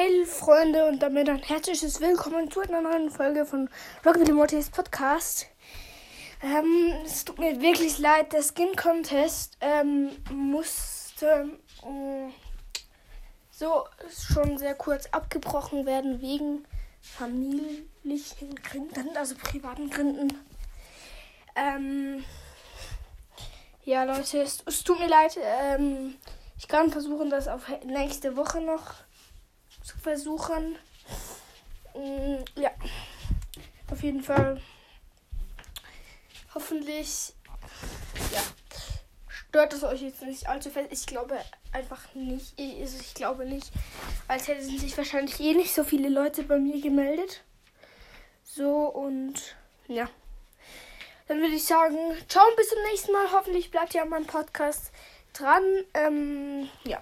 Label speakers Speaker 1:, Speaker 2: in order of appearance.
Speaker 1: Hey Freunde und damit ein herzliches Willkommen zu einer neuen Folge von Rocket Mortis Podcast. Ähm, es tut mir wirklich leid, der Skin Contest ähm, musste äh, so schon sehr kurz abgebrochen werden wegen familiären Gründen, also privaten Gründen. Ähm, ja Leute, es, es tut mir leid. Ähm, ich kann versuchen, das auf nächste Woche noch zu versuchen. Mm, ja, auf jeden Fall. Hoffentlich, ja, stört es euch jetzt nicht allzu fest. Ich glaube einfach nicht. Ich, also ich glaube nicht, als hätten sich wahrscheinlich eh nicht so viele Leute bei mir gemeldet. So und ja. Dann würde ich sagen, ciao und bis zum nächsten Mal. Hoffentlich bleibt ihr an meinem Podcast dran. Ähm, ja.